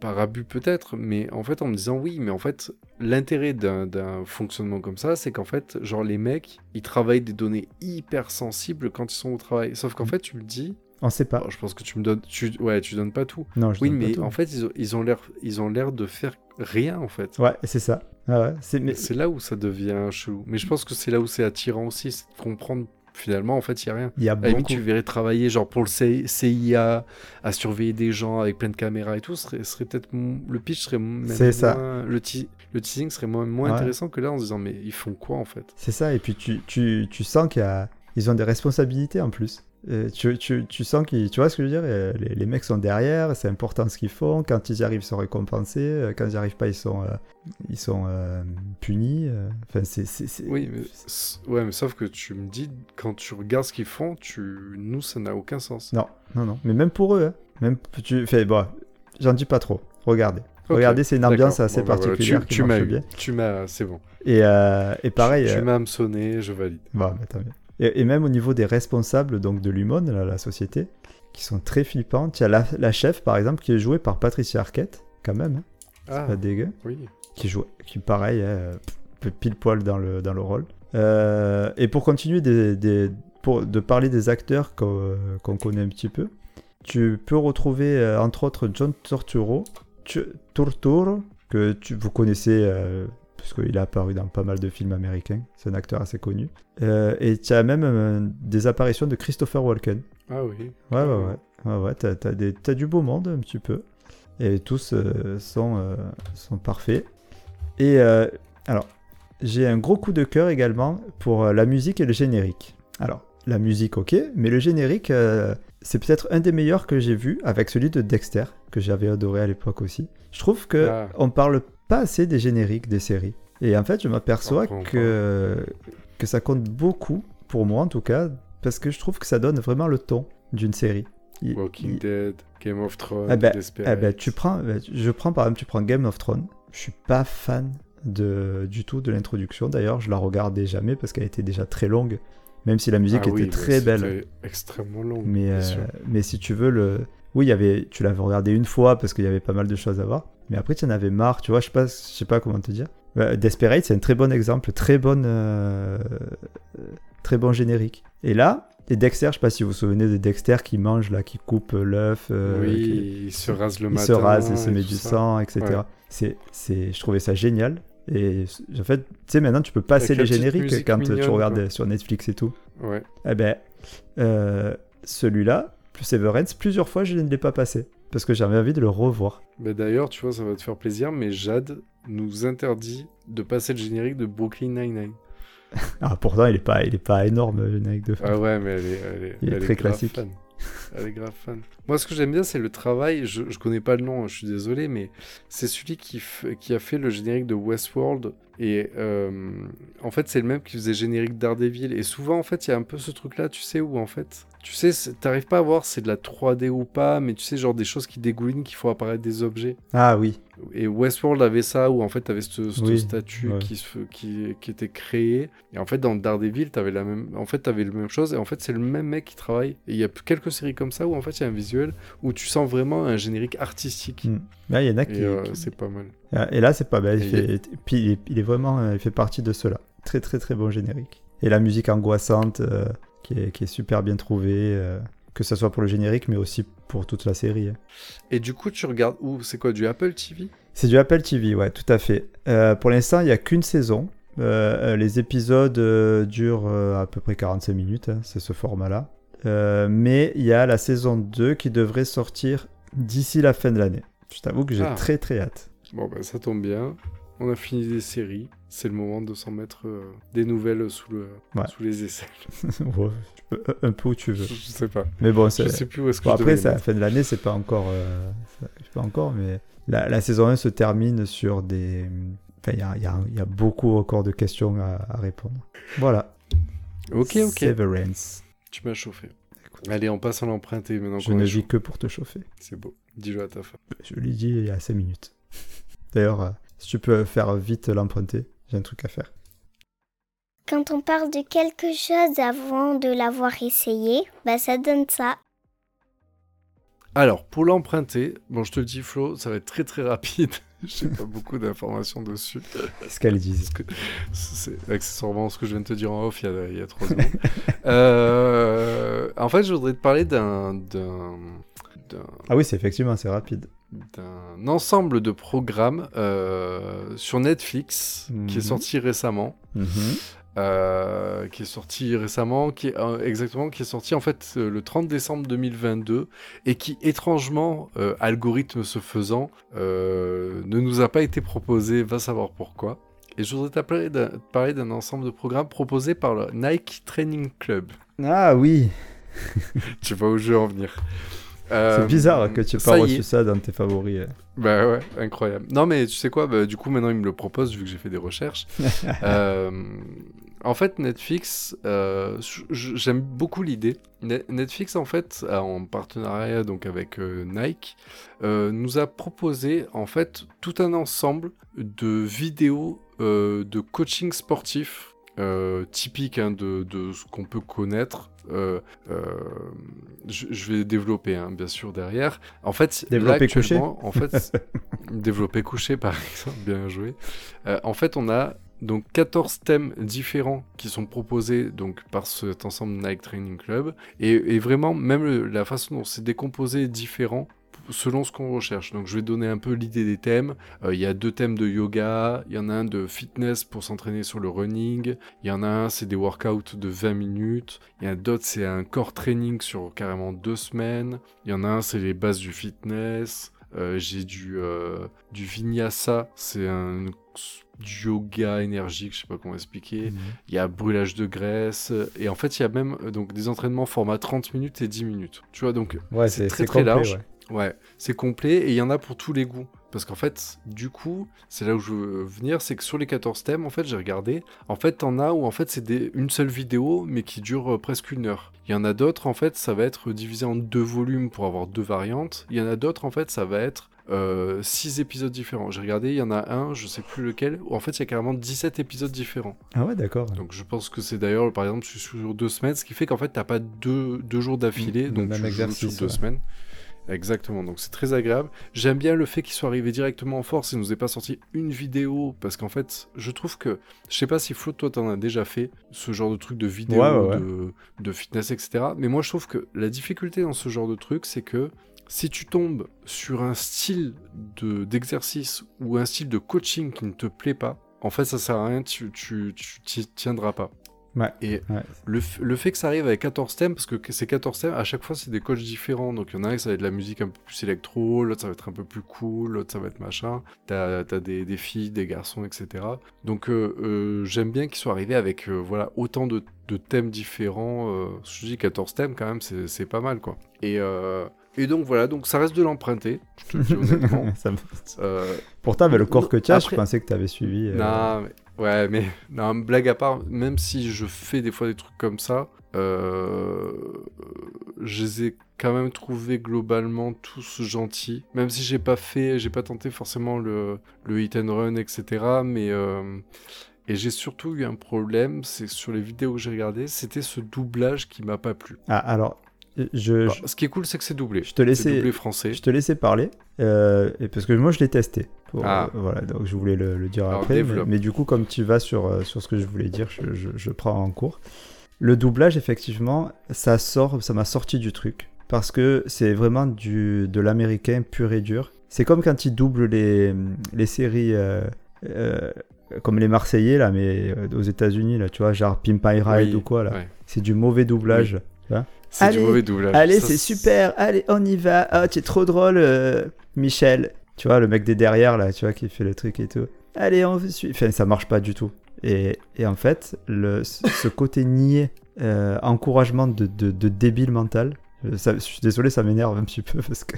Speaker 3: par abus peut-être, mais en fait en me disant oui, mais en fait l'intérêt d'un d'un fonctionnement comme ça, c'est qu'en fait genre les mecs ils travaillent des données hyper sensibles quand ils sont au travail. Sauf qu'en
Speaker 4: Mm.
Speaker 3: fait tu me dis,
Speaker 4: on sait pas.
Speaker 3: je pense que tu me donnes, tu, ouais tu donnes pas tout.
Speaker 4: Non, je
Speaker 3: Oui,
Speaker 4: donne pas
Speaker 3: mais
Speaker 4: tout.
Speaker 3: en fait ils ont- l'air ils ont l'air de faire rien en fait.
Speaker 4: Ouais, c'est ça. Ah ouais, c'est mais
Speaker 3: C'est là où ça devient chelou. Mais je pense que c'est là où c'est attirant aussi, c'est de comprendre finalement en fait il y a rien.
Speaker 4: il y a
Speaker 3: limite,
Speaker 4: beaucoup.
Speaker 3: tu verrais travailler genre pour le CIA à surveiller des gens avec plein de caméras et tout, serait, serait peut-être le pitch serait même
Speaker 4: C'est ça.
Speaker 3: moins- le, te- le teasing serait moins, moins
Speaker 4: Ouais.
Speaker 3: intéressant que là en se disant mais ils font quoi en fait?
Speaker 4: C'est ça, et puis tu, tu, tu sens qu'il y a... Ils ont des responsabilités en plus. Euh, tu, tu, tu sens qu'ils... Tu vois ce que je veux dire Euh, les, les mecs sont derrière, c'est important ce qu'ils font. Quand ils y arrivent, ils sont récompensés. Euh, Quand ils n'y arrivent pas, ils sont, euh, ils sont euh, punis. Enfin, c'est... c'est- c'est-
Speaker 3: Oui, mais, ouais, mais sauf que tu me dis quand tu regardes ce qu'ils font, tu nous ça n'a aucun sens.
Speaker 4: Non, non, non. Mais même pour eux, hein. même tu fais bon, j'en dis pas trop. Regardez, regardez, c'est une ambiance
Speaker 3: d'accord.
Speaker 4: assez
Speaker 3: Bon, bah, voilà,
Speaker 4: particulière
Speaker 3: Tu,
Speaker 4: qui
Speaker 3: tu m'as eu,
Speaker 4: bien.
Speaker 3: tu m'as, c'est bon.
Speaker 4: Et, euh, et pareil,
Speaker 3: tu, tu m'as hameçonné, je valide.
Speaker 4: bon, bah, tant mieux. Et, et même au niveau des responsables donc de Lumon, la, la société, qui sont très flippantes. Il y a la, la chef par exemple qui est jouée par Patricia Arquette, quand même, hein.
Speaker 3: Ah,
Speaker 4: pas dégueu,
Speaker 3: oui.
Speaker 4: qui joue, qui pareil, euh, pile poil dans le dans le rôle. Euh, et pour continuer des, des- pour, de parler des acteurs qu'on qu'on connaît un petit peu, tu peux retrouver euh, entre autres John Torturo, Tu- que tu, vous connaissez euh, puisqu'il a apparu dans pas mal de films américains. C'est un acteur assez connu. Euh, et tu as même euh, des apparitions de Christopher Walken.
Speaker 3: Ah oui.
Speaker 4: Ouais, ouais, ouais. ouais, ouais t'as, t'as des- t'as du beau monde un petit peu. Et tous euh, sont, euh, sont parfaits. Et euh, alors, j'ai un gros coup de cœur également pour euh, la musique et le générique. Alors, la musique, ok, mais le générique, c'est peut-être un des meilleurs que j'ai vu avec celui de Dexter, que j'avais adoré à l'époque aussi. Je trouve que
Speaker 3: Ah.
Speaker 4: on parle pas assez des génériques des séries. Et en fait, je m'aperçois que, que ça compte beaucoup, pour moi en tout cas, parce que je trouve que ça donne vraiment le ton d'une série. Il-
Speaker 3: Walking
Speaker 4: il-
Speaker 3: Dead, Game of Thrones,
Speaker 4: Ah
Speaker 3: Desperate.
Speaker 4: eh ben, tu prends, ben, je prends par exemple, tu prends Game of Thrones. Je suis pas fan de, du tout de l'introduction. D'ailleurs, je la regardais jamais parce qu'elle était déjà très longue, même si la musique
Speaker 3: Ah
Speaker 4: était
Speaker 3: oui,
Speaker 4: très belle.
Speaker 3: extrêmement long.
Speaker 4: Mais, euh, mais si tu veux le, oui, il y avait, tu l'avais regardé une fois parce qu'il y avait pas mal de choses à voir. Mais après, tu en avais marre. Tu vois, je sais pas, je sais pas comment te dire. Euh, Desperate, c'est un très bon exemple, très bonne, euh, très bon générique. Et là, et Dexter, je sais pas si vous vous souvenez de Dexter qui mange là, qui coupe l'œuf. euh,
Speaker 3: oui,
Speaker 4: qui-
Speaker 3: il se rase le
Speaker 4: il
Speaker 3: matin.
Speaker 4: se rase, il se
Speaker 3: et
Speaker 4: met du
Speaker 3: ça.
Speaker 4: sang, etc.
Speaker 3: Ouais.
Speaker 4: C'est, c'est, je trouvais ça génial. Et en fait, tu sais, maintenant, tu peux passer
Speaker 3: Avec
Speaker 4: les génériques quand tu regardes
Speaker 3: quoi.
Speaker 4: sur Netflix et tout.
Speaker 3: Ouais.
Speaker 4: Eh ben, euh, celui-là, plus Severance, plusieurs fois, je ne l'ai pas passé. Parce que j'avais envie de le revoir.
Speaker 3: Mais d'ailleurs, tu vois, ça va te faire plaisir, mais Jade nous interdit de passer le générique de Brooklyn Nine-Nine.
Speaker 4: Ah, pourtant, il est pas, il est pas énorme, le générique de fin.
Speaker 3: Ah ouais, mais elle est, elle est,
Speaker 4: Il est très classique.
Speaker 3: fan. Elle est grave fan. Moi, ce que j'aime bien, c'est le travail. Je, je connais pas le nom, je suis désolé, mais c'est celui qui, a fait le générique de Westworld. Et euh, en fait, c'est le même qui faisait le générique Daredevil. Et souvent, en fait, il y a un peu ce truc-là, tu sais, où en fait, tu sais, t'arrives pas à voir si c'est de la 3D ou pas, mais tu sais, genre des choses qui dégoulinent, qui font apparaître des objets.
Speaker 4: Ah oui,
Speaker 3: Et Westworld avait ça, où en fait, t'avais ce, ce
Speaker 4: Oui, ouais.
Speaker 3: qui, se, qui, qui était créé. Et en fait, dans Daredevil, t'avais la même, en fait, t'avais la même chose. Et en fait, c'est le même mec qui travaille. Et il y a quelques séries comme ça où en fait, il y a un visuel où tu sens vraiment un générique artistique.
Speaker 4: Mm. Là, il y en a qui.
Speaker 3: Euh,
Speaker 4: qui-
Speaker 3: c'est pas mal.
Speaker 4: Ah, Et là, c'est pas belle. Il fait... Puis il est, vraiment. euh, Il fait partie de ceux-là. Très, très, très bon générique. Et la musique angoissante euh, qui, est, qui est super bien trouvée. euh, que ce soit pour le générique, mais aussi pour toute la série. hein.
Speaker 3: Et du coup, tu regardes où? C'est quoi du Apple TV
Speaker 4: C'est du Apple TV, ouais, tout à fait. Pour l'instant, il n'y a qu'une saison. Euh, les épisodes euh, durent euh, à peu près 45 minutes, hein, c'est ce format-là. Euh, mais il y a la saison 2 qui devrait sortir d'ici la fin de l'année. Je t'avoue que j'ai
Speaker 3: Ah.
Speaker 4: très très hâte.
Speaker 3: Bon, bah, ça tombe bien. On a fini des séries. C'est le moment de s'en mettre euh, des nouvelles sous, le,
Speaker 4: Ouais.
Speaker 3: sous les aisselles.
Speaker 4: Ouais, tu peux- un peu où tu
Speaker 3: Je,
Speaker 4: veux.
Speaker 3: je sais pas.
Speaker 4: Mais bon,
Speaker 3: Je sais plus où est-ce que
Speaker 4: Bon,
Speaker 3: je
Speaker 4: après, c'est la fin de l'année, c'est pas encore. euh, c'est pas encore, mais la, la saison 1 se termine sur des. Enfin, il y a, il y a- il y a beaucoup encore de questions à, à répondre. Voilà.
Speaker 3: Ok, ok.
Speaker 4: Severance.
Speaker 3: Tu m'as chauffé. Allez, on passe à l'emprunté maintenant
Speaker 4: Je ne
Speaker 3: chaud.
Speaker 4: que pour te chauffer.
Speaker 3: C'est beau. Dis-le à ta femme.
Speaker 4: Je l'ai dit il y a 5 minutes. D'ailleurs, euh, si tu peux faire vite l'emprunter, j'ai un truc à faire.
Speaker 2: Quand on parle de quelque chose avant de l'avoir essayé, bah ça donne ça.
Speaker 3: Alors, pour l'emprunter, bon, je te le dis, Flo, ça va être très très rapide. J'ai pas beaucoup d'informations dessus.
Speaker 4: Ce qu'elle disent.
Speaker 3: C'est accessoirement ce que je viens de te dire en off il y a, il y a trois secondes. Euh, en fait, je voudrais te parler d'un.
Speaker 4: Ah oui, c'est effectivement, c'est rapide.
Speaker 3: d'un ensemble de programmes euh, sur Netflix qui est
Speaker 4: Mhm.
Speaker 3: sorti récemment.
Speaker 4: Mhm.
Speaker 3: Euh, qui est sorti récemment, qui est euh, exactement, qui est sorti en fait euh, le 30 décembre 2022 et qui étrangement, algorithme se faisant, ne nous a pas été proposé, va savoir pourquoi. Et je voudrais te parler d'un- ensemble de programmes proposés par le Nike Training Club.
Speaker 4: Ah oui,
Speaker 3: Tu vois où je veux en venir.
Speaker 4: c'est bizarre que tu aies pas reçu ça dans tes favoris. euh.
Speaker 3: Bah ouais, incroyable. Non mais tu sais quoi, bah, du coup maintenant il me le propose vu que j'ai fait des recherches. Euh, en fait Netflix, euh, j'aime beaucoup l'idée. Ne- Netflix en fait, a- en partenariat donc avec euh, Nike, euh, nous a proposé en fait tout un ensemble de vidéos euh, de coaching sportif. Euh, typique hein, de, de ce qu'on peut connaître. Euh, euh, je, je vais développer hein, bien sûr derrière. En fait,
Speaker 4: Développer couché
Speaker 3: en fait, développer couché par exemple, bien joué. Euh, en fait, on a donc 14 thèmes différents qui sont proposés donc par cet ensemble Nike Training Club et, vraiment même la façon dont c'est décomposé est différent selon ce qu'on recherche. Donc je vais donner un peu l'idée des thèmes. Euh, Il y a deux thèmes de yoga, il y en a un de fitness pour s'entraîner sur le running, il y en a un c'est des workouts de 20 minutes, il y en a d'autres c'est un core training sur carrément deux semaines, il y en a un c'est les bases du fitness, Euh, j'ai du, euh, du vinyasa, c'est un yoga énergique, je sais pas comment expliquer.
Speaker 4: Mhm.
Speaker 3: Il y a brûlage de graisse, et en fait il y a même euh, donc des entraînements format 30 minutes et 10 minutes. Tu vois donc
Speaker 4: Ouais,
Speaker 3: c'est très, très
Speaker 4: complet,
Speaker 3: large.
Speaker 4: ouais.
Speaker 3: Ouais, c'est complet et il y en a pour tous les goûts. Parce qu'en fait, du coup, c'est là où je veux venir, c'est que sur les 14 thèmes, en fait, j'ai regardé, en fait, t'en as où en fait c'est une seule vidéo, mais qui dure euh, presque une heure. Il y en a d'autres, en fait, ça va être divisé en deux volumes pour avoir deux variantes. Il y en a d'autres, en fait, ça va être euh, six épisodes différents. J'ai regardé, il y en a un, je sais plus lequel, où en fait, il y a carrément 17 épisodes différents.
Speaker 4: Ah ouais, d'accord.
Speaker 3: Donc je pense que c'est d'ailleurs, par exemple, je suis sur deux semaines, ce qui fait qu'en fait, t'as pas deux, deux jours d'affilée,
Speaker 4: Le
Speaker 3: donc
Speaker 4: même
Speaker 3: tu joues sur deux
Speaker 4: ouais.
Speaker 3: semaines. Exactement, donc c'est très agréable. J'aime bien le fait qu'il soit arrivé directement en force et nous ait pas sorti une vidéo, parce qu'en fait, je trouve que, je sais pas si Flo, toi, t'en as déjà fait, ce genre de truc de vidéo,
Speaker 4: Ouais, ouais, ouais.
Speaker 3: De, de fitness, etc. Mais moi, je trouve que la difficulté dans ce genre de truc, c'est que si tu tombes sur un style de- d'exercice ou un style de coaching qui ne te plaît pas, en fait, ça sert à rien, tu tu, tu t'y tiendras pas.
Speaker 4: Ouais.
Speaker 3: Et
Speaker 4: Ouais.
Speaker 3: le, le fait que ça arrive avec 14 thèmes, parce que ces 14 thèmes, à chaque fois, c'est des coachs différents. Donc, il y en a un qui ça va être de la musique un peu plus électro, l'autre, ça va être un peu plus cool, l'autre, ça va être machin. T'as as des, des filles, des garçons, etc. Donc, euh, euh, j'aime bien qu'ils soient arrivés avec euh, voilà, autant de, de thèmes différents. Je dis 14 thèmes, quand même, c'est c'est pas mal, quoi. Et, et donc, voilà, donc ça reste de l'emprunter, je te le dis honnêtement.
Speaker 4: Ça me-
Speaker 3: Euh,
Speaker 4: Pourtant, avec le corps que tu as, je pensais que tu avais suivi. euh,
Speaker 3: non, mais, ouais, mais non, blague à part, même si je fais des fois des trucs comme ça, euh, je les ai quand même trouvés globalement tous gentils. Même si j'ai pas fait, j'ai pas tenté forcément le, le hit and run, etc. Mais euh, et j'ai surtout eu un problème, c'est sur les vidéos que j'ai regardées, c'était ce doublage qui m'a pas plu.
Speaker 4: Ah, alors, je,
Speaker 3: Bah,
Speaker 4: je,
Speaker 3: ce qui est cool, c'est que c'est doublé.
Speaker 4: je te laissais,
Speaker 3: doublé français.
Speaker 4: je te laissais parler, euh, parce que moi je l'ai testé. Pour,
Speaker 3: Ah.
Speaker 4: euh, voilà, donc je voulais le, le dire
Speaker 3: Alors,
Speaker 4: après. Mais, du coup, comme tu vas sur, euh, sur ce que je voulais dire, je, je- je prends en cours. Le doublage, effectivement, ça sort, ça m'a sorti du truc. Parce que c'est vraiment du, de l'américain pur et dur. C'est comme quand ils doublent les, les séries euh, comme les Marseillais, là, mais aux États-Unis, là, tu vois, genre Pimp My Ride
Speaker 3: Oui,
Speaker 4: ou quoi, là.
Speaker 3: ouais.
Speaker 4: C'est du mauvais doublage.
Speaker 3: C'est du mauvais doublage.
Speaker 4: Allez, c'est super, allez, on y va. Ah, tu es trop drôle, euh, Michel. Tu vois, le mec des derrière, là, tu vois, qui fait le truc et tout. Allez, on suit. Enfin, ça marche pas du tout. Et, et en fait, le, ce côté niais, euh, encouragement de, de, de débile mental, euh, ça- je suis désolé, ça m'énerve un petit peu parce que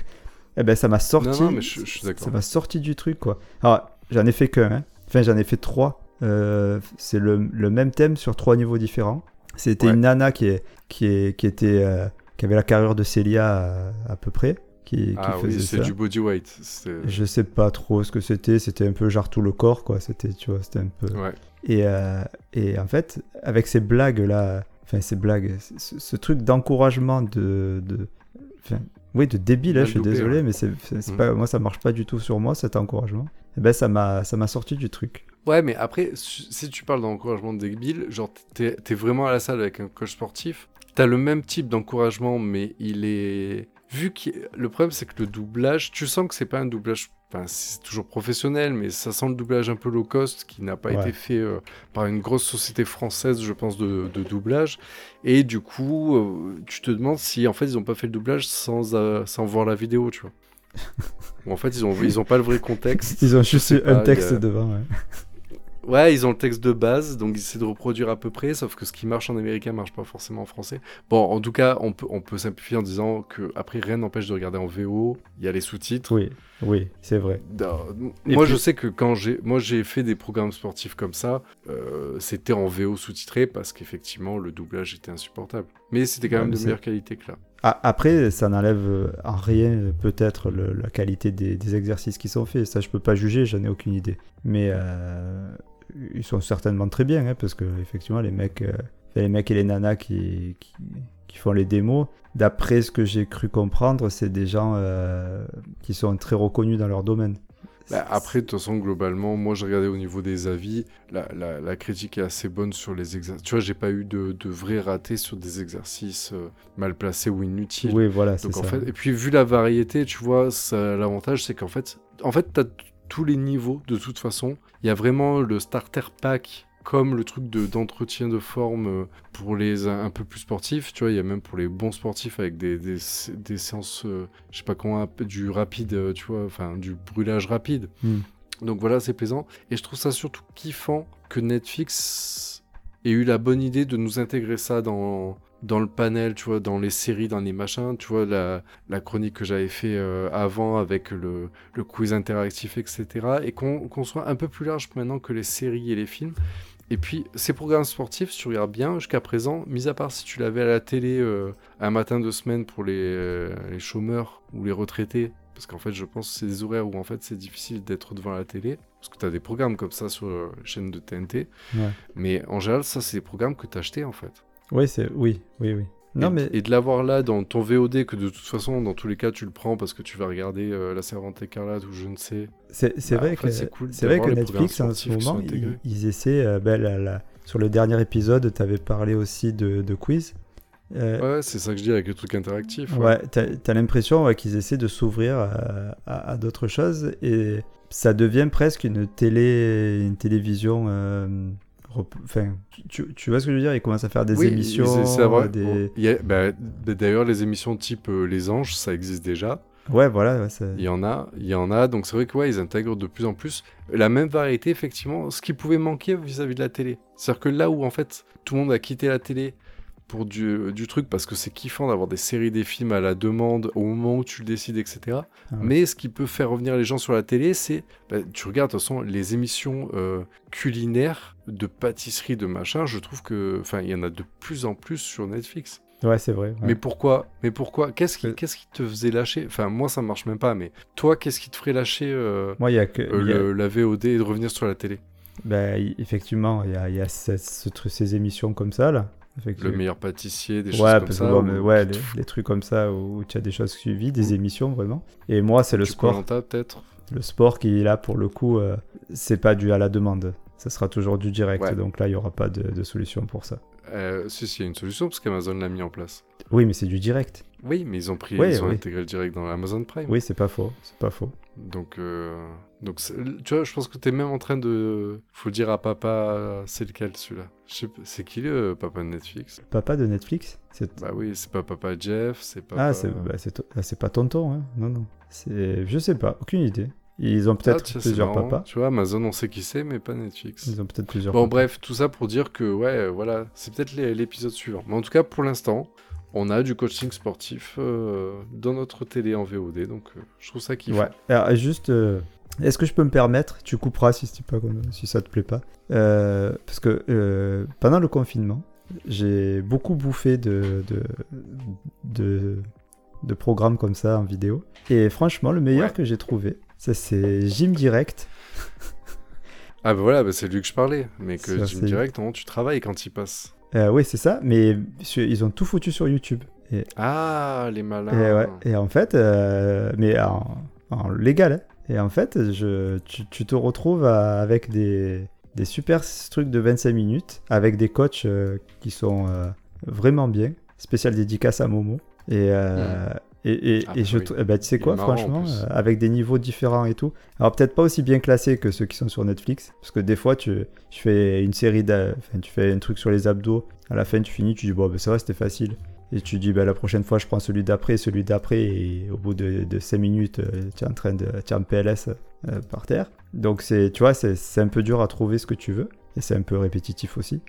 Speaker 4: eh ben, ça m'a sorti.
Speaker 3: Non, non, mais je, je suis d'accord.
Speaker 4: Ça m'a sorti du truc, quoi. Alors, j'en ai fait qu'un, hein. Enfin, j'en ai fait trois. Euh, c'est le, le même thème sur trois niveaux différents. C'était
Speaker 3: Ouais.
Speaker 4: une nana qui, est, qui, est, qui, était, euh, qui avait la carrure de Célia à, à peu près, qui, qui
Speaker 3: Ah
Speaker 4: faisait
Speaker 3: oui, c'est du body weight.
Speaker 4: Je sais pas trop ce que c'était. C'était un peu genre tout le corps, quoi. C'était, tu vois, c'était un peu.
Speaker 3: Ouais.
Speaker 4: Et, euh, et en fait, avec ces blagues-là, enfin, ces blagues, ce, ce truc d'encouragement de. de enfin, oui, de débile, hein, je suis désolé, mais c'est,
Speaker 3: Mm.
Speaker 4: pas, moi, ça marche pas du tout sur moi, cet encouragement. Et ben, ça m'a, ça m'a sorti du truc.
Speaker 3: Ouais, mais après, si tu parles d'encouragement débile, genre t'es t'es vraiment à la salle avec un coach sportif, t'as le même type d'encouragement, mais il est vu que le problème c'est que le doublage, tu sens que c'est pas un doublage, enfin c'est toujours professionnel, mais ça sent le doublage un peu low cost qui n'a pas
Speaker 4: Ouais.
Speaker 3: été fait euh, par une grosse société française, je pense, de, de doublage. Et du coup, euh, tu te demandes si en fait ils ont pas fait le doublage sans, euh, sans voir la vidéo, tu vois. Ou en fait ils ont, ils ont pas le vrai contexte.
Speaker 4: Ils ont juste un
Speaker 3: pas, a-
Speaker 4: texte devant. ouais.
Speaker 3: Ouais, ils ont le texte de base, donc ils essaient de reproduire à peu près, sauf que ce qui marche en américain marche pas forcément en français. Bon, en tout cas, on peut, on peut simplifier en disant que après rien n'empêche de regarder en VO, il y a les sous-titres.
Speaker 4: Oui, oui, c'est vrai.
Speaker 3: Moi,
Speaker 4: puis-
Speaker 3: je sais que quand j'ai, moi, j'ai fait des programmes sportifs comme ça, euh, c'était en VO sous-titré parce qu'effectivement, le doublage était insupportable. Mais c'était quand
Speaker 4: Ouais,
Speaker 3: même de meilleure qualité que là.
Speaker 4: Ah, après, ça n'enlève euh, en rien peut-être la qualité des, des exercices qui sont faits. Ça, je peux pas juger, j'en ai aucune idée. Mais euh, ils sont certainement très bien, hein, parce que effectivement, les mecs, euh, les mecs et les nanas qui, qui, qui font les démos, d'après ce que j'ai cru comprendre, c'est des gens euh, qui sont très reconnus dans leur domaine.
Speaker 3: Bah, après, de toute façon, globalement, moi, j'ai regardé au niveau des avis, la, la- la critique est assez bonne sur les exercices. Tu vois, j'ai pas eu de, de vrais ratés sur des exercices euh, mal placés ou inutiles.
Speaker 4: oui, voilà, c'est ça.
Speaker 3: fait, et puis vu la variété, tu vois, ça, l'avantage c'est qu'en fait, en fait, t'as tous les niveaux de toute façon. Il y a vraiment le starter pack comme le truc de d'entretien de forme euh, pour les un, un peu plus sportifs. Tu vois, il y a même pour les bons sportifs avec des, des, des séances, euh, je sais pas comment, du rapide, euh, tu vois, enfin du brûlage rapide.
Speaker 4: Hmm.
Speaker 3: Donc voilà, c'est plaisant. Et je trouve ça surtout kiffant que Netflix ait eu la bonne idée de nous intégrer ça dans, dans le panel, tu vois, dans les séries, dans les machins. Tu vois, la, la chronique que j'avais fait euh, avant avec le, le quiz interactif, etc. Et qu'on soit un peu plus large maintenant que les séries et les films. Et puis, ces programmes sportifs, si tu regardes bien, jusqu'à présent, mis à part si tu l'avais à la télé euh, un matin de semaine pour les, euh, les chômeurs ou les retraités, parce qu'en fait, je pense que c'est des horaires où en fait c'est difficile d'être devant la télé, parce que tu as des programmes comme ça sur les chaînes de TNT.
Speaker 4: Ouais.
Speaker 3: Mais en général, ça, c'est des programmes que tu achetais en fait.
Speaker 4: Oui, c'est oui, oui, oui. Non,
Speaker 3: et,
Speaker 4: mais
Speaker 3: et de l'avoir là dans ton VOD, que de toute façon, dans tous les cas, tu le prends parce que tu vas regarder euh, La Servante écarlate ou je ne sais.
Speaker 4: C'est c'est
Speaker 3: Bah,
Speaker 4: vrai que
Speaker 3: cool
Speaker 4: vrai que Netflix en ce moment ils, essaient euh, ben, la- la- sur le dernier épisode tu avais parlé aussi de, de quiz Euh,
Speaker 3: Ouais, c'est ça que je dis avec le truc interactif. ouais.
Speaker 4: ouais, t'as as, l'impression ouais, qu'ils essaient de s'ouvrir à, à- à d'autres choses et ça devient presque une télé une télévision enfin tu, tu vois ce que je veux dire? Ils commencent à faire des
Speaker 3: Oui,
Speaker 4: émissions
Speaker 3: vrai.
Speaker 4: des...
Speaker 3: Bah, D'ailleurs, les émissions type euh, Les Anges, ça existe déjà.
Speaker 4: ouais voilà ouais,
Speaker 3: Il y en a, il y en a. Donc c'est vrai que ouais, ils intègrent de plus en plus la même variété, effectivement, ce qui pouvait manquer vis-à-vis de la télé. C'est-à-dire que là où en fait tout le monde a quitté la télé pour du, du truc parce que c'est kiffant d'avoir des séries, des films à la demande au moment où tu le décides, etc.
Speaker 4: Ah ouais.
Speaker 3: Mais ce qui peut faire revenir les gens sur la télé, c'est, bah, tu regardes de toute façon les émissions euh, culinaires de pâtisserie, de machin. Je trouve que, enfin, il y en a de plus en plus sur Netflix.
Speaker 4: ouais c'est vrai ouais.
Speaker 3: Mais pourquoi Mais pourquoi Qu'est-ce qui,
Speaker 4: Euh.
Speaker 3: qu'est-ce qui te faisait lâcher? Enfin, moi, ça marche même pas. Mais toi, qu'est-ce qui te ferait lâcher euh,
Speaker 4: moi il y a que
Speaker 3: euh,
Speaker 4: il y a-
Speaker 3: le- la VOD et de revenir sur la télé?
Speaker 4: Y- effectivement il y a, y a ce ces émissions comme ça là
Speaker 3: Le meilleur pâtissier, des choses
Speaker 4: Ouais,
Speaker 3: comme
Speaker 4: parce
Speaker 3: ça.
Speaker 4: bon,
Speaker 3: ou-
Speaker 4: ouais, les, les trucs comme ça où tu as des choses suivies, des émissions vraiment. Et moi, c'est le sport.
Speaker 3: Peut-être?
Speaker 4: Le sport qui est là pour le coup, euh, c'est pas dû à la demande. Ça sera toujours du direct.
Speaker 3: Ouais.
Speaker 4: Donc là, il y aura pas de, de solution pour ça.
Speaker 3: Euh, si, si, il y a une solution parce qu'Amazon l'a mis en place.
Speaker 4: Oui, mais c'est du direct.
Speaker 3: Oui, mais ils ont pris,
Speaker 4: Ouais,
Speaker 3: ils ont
Speaker 4: oui.
Speaker 3: intégré le direct dans Amazon Prime.
Speaker 4: Oui, c'est pas faux. C'est pas faux.
Speaker 3: Donc, euh, donc tu vois, je pense que t'es même en train de. Faut dire à papa, c'est lequel celui-là? Pas, C'est qui le papa de Netflix?
Speaker 4: Papa de Netflix?
Speaker 3: Bah oui, c'est pas papa Jeff, c'est pas.
Speaker 4: Ah, c'est bah, ah, c'est pas tonton. Hein. Non, non. Je sais pas. Aucune idée. Ils ont peut-être
Speaker 3: Ah,
Speaker 4: plusieurs papas.
Speaker 3: Tu vois, Amazon, on sait qui c'est, mais pas Netflix.
Speaker 4: Ils ont peut-être plusieurs
Speaker 3: Bon,
Speaker 4: papas.
Speaker 3: bref, tout ça pour dire que, ouais, euh, voilà, c'est peut-être l'épisode suivant. Mais en tout cas, pour l'instant, on a du coaching sportif euh, dans notre télé en VOD, donc euh, je trouve ça kiffant.
Speaker 4: Ouais. Alors, juste, euh, est-ce que je peux me permettre Tu couperas si, pas, si ça te plaît pas. Parce que pendant le confinement, j'ai beaucoup bouffé de, de, de, de programmes comme ça en vidéo. Et franchement, le meilleur
Speaker 3: Ouais.
Speaker 4: que j'ai trouvé, ça c'est Gym Direct.
Speaker 3: Ah bah voilà, bah, c'est lui que je parlais. Mais que
Speaker 4: c'est-
Speaker 3: Direct, non, tu travailles quand il passe.
Speaker 4: Euh, oui, c'est ça, mais ils ont tout foutu sur YouTube. Et,
Speaker 3: Ah, les malins.
Speaker 4: et, ouais, et en fait, euh, mais en, en légal. hein. Et en fait, je, tu, tu te retrouves à- avec des, des super trucs de 25 minutes, avec des coachs euh, qui sont euh, vraiment bien. Spécial dédicace à Momo. Et, euh,
Speaker 3: Hmm.
Speaker 4: Et, et,
Speaker 3: Ah
Speaker 4: et
Speaker 3: bah
Speaker 4: je,
Speaker 3: oui.
Speaker 4: ben, tu sais quoi, franchement, euh, avec des niveaux différents et tout. Alors peut-être pas aussi bien classés que ceux qui sont sur Netflix, parce que des fois tu, tu fais une série, enfin, tu fais un truc sur les abdos, à la fin tu finis, tu dis bon, ben, ça va, c'était facile. Et tu dis, bah, la prochaine fois, je prends celui d'après, celui d'après, et au bout de, de 5 minutes, euh, tu es en train de, tu es en PLS euh, par terre. Donc, c'est, tu vois, c'est un peu dur à trouver ce que tu veux, et c'est un peu répétitif aussi.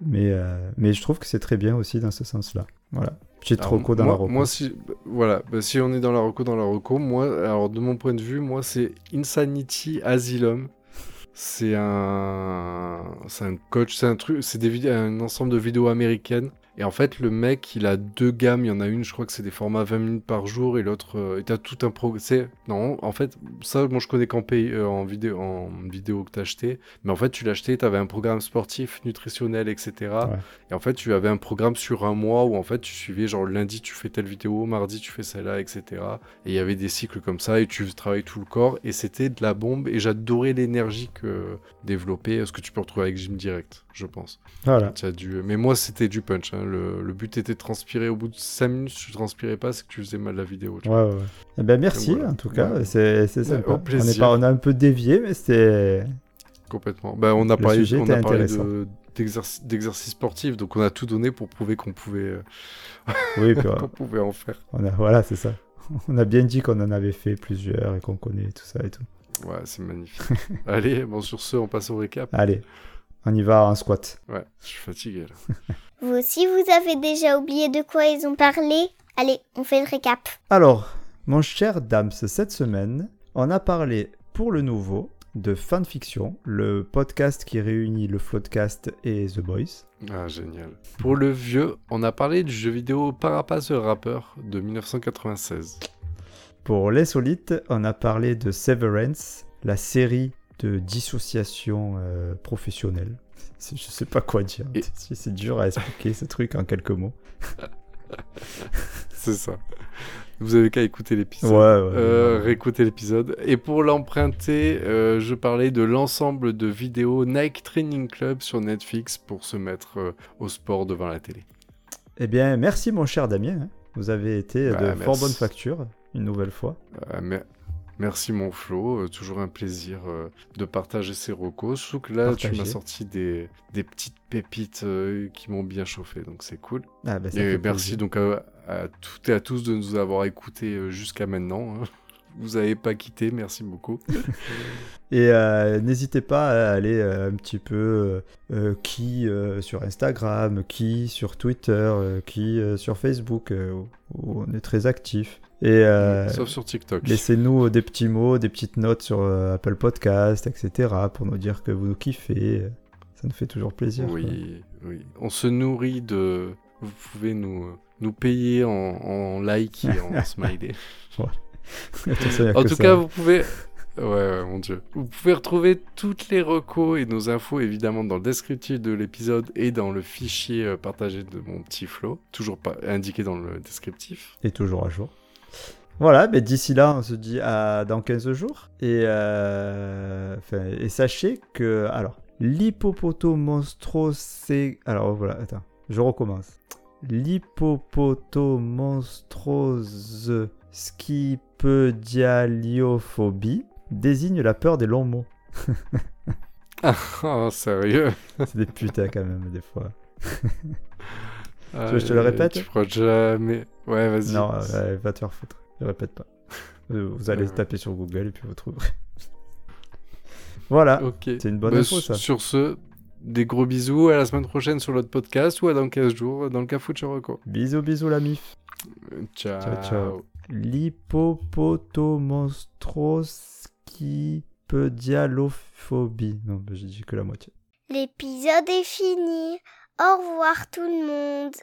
Speaker 4: Mais, euh, mais je trouve que c'est très bien aussi dans ce sens-là. Voilà. Petite
Speaker 3: Alors,
Speaker 4: reco dans
Speaker 3: moi,
Speaker 4: la reco.
Speaker 3: Moi, si, voilà, bah, si on est dans la reco, dans la reco, moi, alors de mon point de vue, moi, c'est Insanity Asylum. C'est un, c'est un coach, c'est un truc, c'est un ensemble de vidéos américaines. Et en fait, le mec, il a deux gammes. Il y en a une, je crois que c'est des formats 20 minutes par jour, et l'autre, euh, et t'as tout un pro. C'est non, en fait, ça, moi, je connais qu'en pay- euh, en vidéo, en vidéo que t'as acheté. Mais en fait, tu acheté, t'avais un programme sportif, nutritionnel, etc.
Speaker 4: Ouais.
Speaker 3: Et en fait, tu avais un programme sur un mois où en fait, tu suivais genre lundi, tu fais telle vidéo, mardi, tu fais celle-là, etc. Et il y avait des cycles comme ça et tu travailles tout le corps et c'était de la bombe. Et j'adorais l'énergie que développait, ce que tu peux retrouver avec Gym Direct, je pense.
Speaker 4: Voilà.
Speaker 3: As dû... Mais moi, c'était du punch. hein. Le, le but était de transpirer. Au bout de 5 minutes, si tu transpirais pas, c'est que tu faisais mal la vidéo. tu
Speaker 4: Ouais. Eh ben, merci,
Speaker 3: voilà.
Speaker 4: en tout cas.
Speaker 3: Ouais.
Speaker 4: C'est, sympa.
Speaker 3: au
Speaker 4: on, est pas, on a un peu dévié, mais c'était.
Speaker 3: Complètement. Bah, on a parlé, on a parlé d'exercice sportif, donc on a tout donné pour prouver qu'on pouvait, euh,
Speaker 4: Oui,
Speaker 3: pouvait en faire.
Speaker 4: on a, voilà, c'est ça. On a bien dit qu'on en avait fait plusieurs et qu'on connaît tout ça et tout.
Speaker 3: Ouais, c'est magnifique. Allez, bon, sur ce, on passe au récap.
Speaker 4: Allez, on y va en squat.
Speaker 3: Ouais, je suis fatigué là.
Speaker 2: Vous aussi, vous avez déjà oublié de quoi ils ont parlé? Allez, on fait le récap.
Speaker 4: Alors, mon cher Dams, cette semaine, on a parlé pour le nouveau de Fanfiction, le podcast qui réunit le Floodcast et The Boys.
Speaker 3: Ah, génial. Pour le vieux, on a parlé du jeu vidéo Parapace the Rapper de 1996.
Speaker 4: Pour l'insolite, on a parlé de Severance, la série de dissociation euh, professionnelle. Je sais pas quoi dire.
Speaker 3: Et-
Speaker 4: C'est dur à expliquer ce truc en quelques mots.
Speaker 3: C'est ça. Vous avez qu'à écouter l'épisode.
Speaker 4: ouais.
Speaker 3: Euh,
Speaker 4: ouais.
Speaker 3: réécouter l'épisode. Et pour l'emprunter, euh, je parlais de l'ensemble de vidéos Nike Training Club sur Netflix pour se mettre euh, au sport devant la télé.
Speaker 4: Eh bien, merci mon cher Damien. Vous avez été
Speaker 3: Bah,
Speaker 4: de
Speaker 3: merci.
Speaker 4: fort bonne facture, une nouvelle fois.
Speaker 3: Euh, mer- Merci mon Flo, Euh, toujours un plaisir euh, de partager ces recos. Surtout que là, tu m'as sorti des, des petites pépites euh, qui m'ont bien chauffé, donc c'est cool.
Speaker 4: Ah, bah, ça
Speaker 3: Et
Speaker 4: fait
Speaker 3: merci
Speaker 4: plaisir.
Speaker 3: donc à, à toutes et à tous de nous avoir écoutés jusqu'à maintenant. hein. Vous n'avez pas quitté, merci beaucoup.
Speaker 4: Et euh, n'hésitez pas à aller euh, un petit peu euh, qui sur Instagram, qui sur Twitter, qui sur Facebook, où- où on est très actif. Et euh,
Speaker 3: Sauf sur TikTok.
Speaker 4: laissez-nous des petits mots, des petites notes sur euh, Apple Podcast, etc. pour nous dire que vous nous kiffez. Ça nous fait toujours plaisir. quoi.
Speaker 3: Oui, oui. On se nourrit de. Vous pouvez nous, nous payer en, en like et en smiley.
Speaker 4: A
Speaker 3: En tout
Speaker 4: ça.
Speaker 3: cas, vous pouvez. Ouais, ouais, mon dieu. Vous pouvez retrouver toutes les recos et nos infos évidemment dans le descriptif de l'épisode et dans le fichier euh, partagé de mon petit Flo, toujours pas indiqué dans le descriptif.
Speaker 4: Et toujours à jour. Voilà, mais d'ici là, on se dit à dans 15 jours. Et, euh, et sachez que, alors, l'hippopotomonstrosé... Alors voilà, attends, je recommence. L'hippopotomonstrose skipedialiophobie désigne la peur des longs mots.
Speaker 3: Oh, sérieux?
Speaker 4: C'est des putains quand même, des fois.
Speaker 3: Ah,
Speaker 4: veux que je te le répète?
Speaker 3: Tu crois jamais. Ouais, vas-y.
Speaker 4: Non, euh, va te faire foutre. Je répète pas. Euh, Vous allez
Speaker 3: Ouais.
Speaker 4: taper sur Google et puis vous trouverez. voilà, c'est une bonne
Speaker 3: Bah,
Speaker 4: info ça.
Speaker 3: Sur ce, des gros bisous. À la semaine prochaine sur l'autre podcast ou à dans 15 jours dans le Cafou de Choroco.
Speaker 4: Bisous, bisous la mif.
Speaker 3: Euh, Ciao.
Speaker 4: Ciao, ciao. L'hippopotomonstrosquipedialophobie. Non, j'ai dit que la moitié.
Speaker 2: L'épisode est fini. Au revoir tout le monde.